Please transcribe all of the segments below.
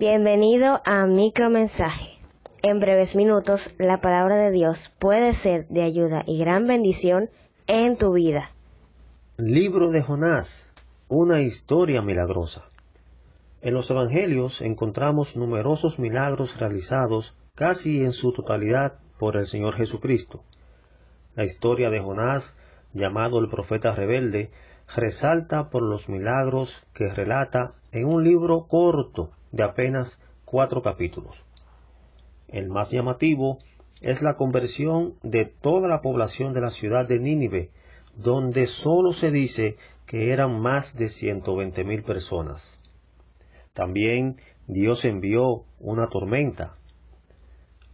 Bienvenido a Micromensaje. En breves minutos, la palabra de Dios puede ser de ayuda y gran bendición en tu vida. Libro de Jonás, una historia milagrosa. En los Evangelios encontramos numerosos milagros realizados casi en su totalidad por el Señor Jesucristo. La historia de Jonás, llamado el profeta rebelde, resalta por los milagros que relata en un libro corto de apenas cuatro capítulos. El más llamativo es la conversión de toda la población de la ciudad de Nínive, donde sólo se dice que eran más de ciento veinte mil personas. También Dios envió una tormenta.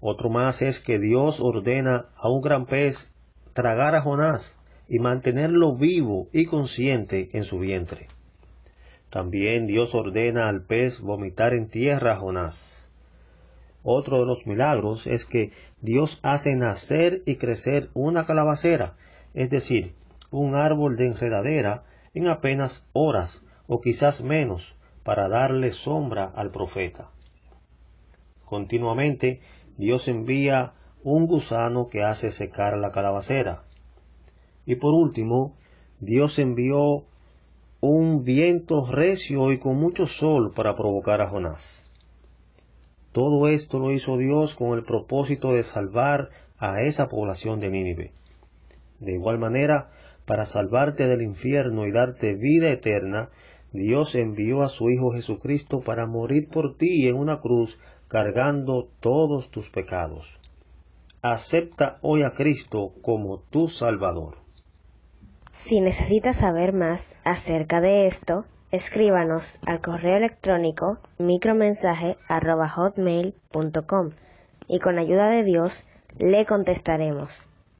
Otro más es que Dios ordena a un gran pez tragar a Jonás y mantenerlo vivo y consciente en su vientre. También Dios ordena al pez vomitar en tierra a Jonás. Otro de los milagros es que Dios hace nacer y crecer una calabacera, es decir, un árbol de enredadera, en apenas horas o quizás menos, para darle sombra al profeta. Continuamente Dios envía un gusano que hace secar la calabacera. Y por último, Dios envió un viento recio y con mucho sol para provocar a Jonás. Todo esto lo hizo Dios con el propósito de salvar a esa población de Nínive. De igual manera, para salvarte del infierno y darte vida eterna, Dios envió a su Hijo Jesucristo para morir por ti en una cruz cargando todos tus pecados. Acepta hoy a Cristo como tu Salvador. Si necesitas saber más acerca de esto, escríbanos al correo electrónico micromensaje.hotmail.com y con ayuda de Dios le contestaremos.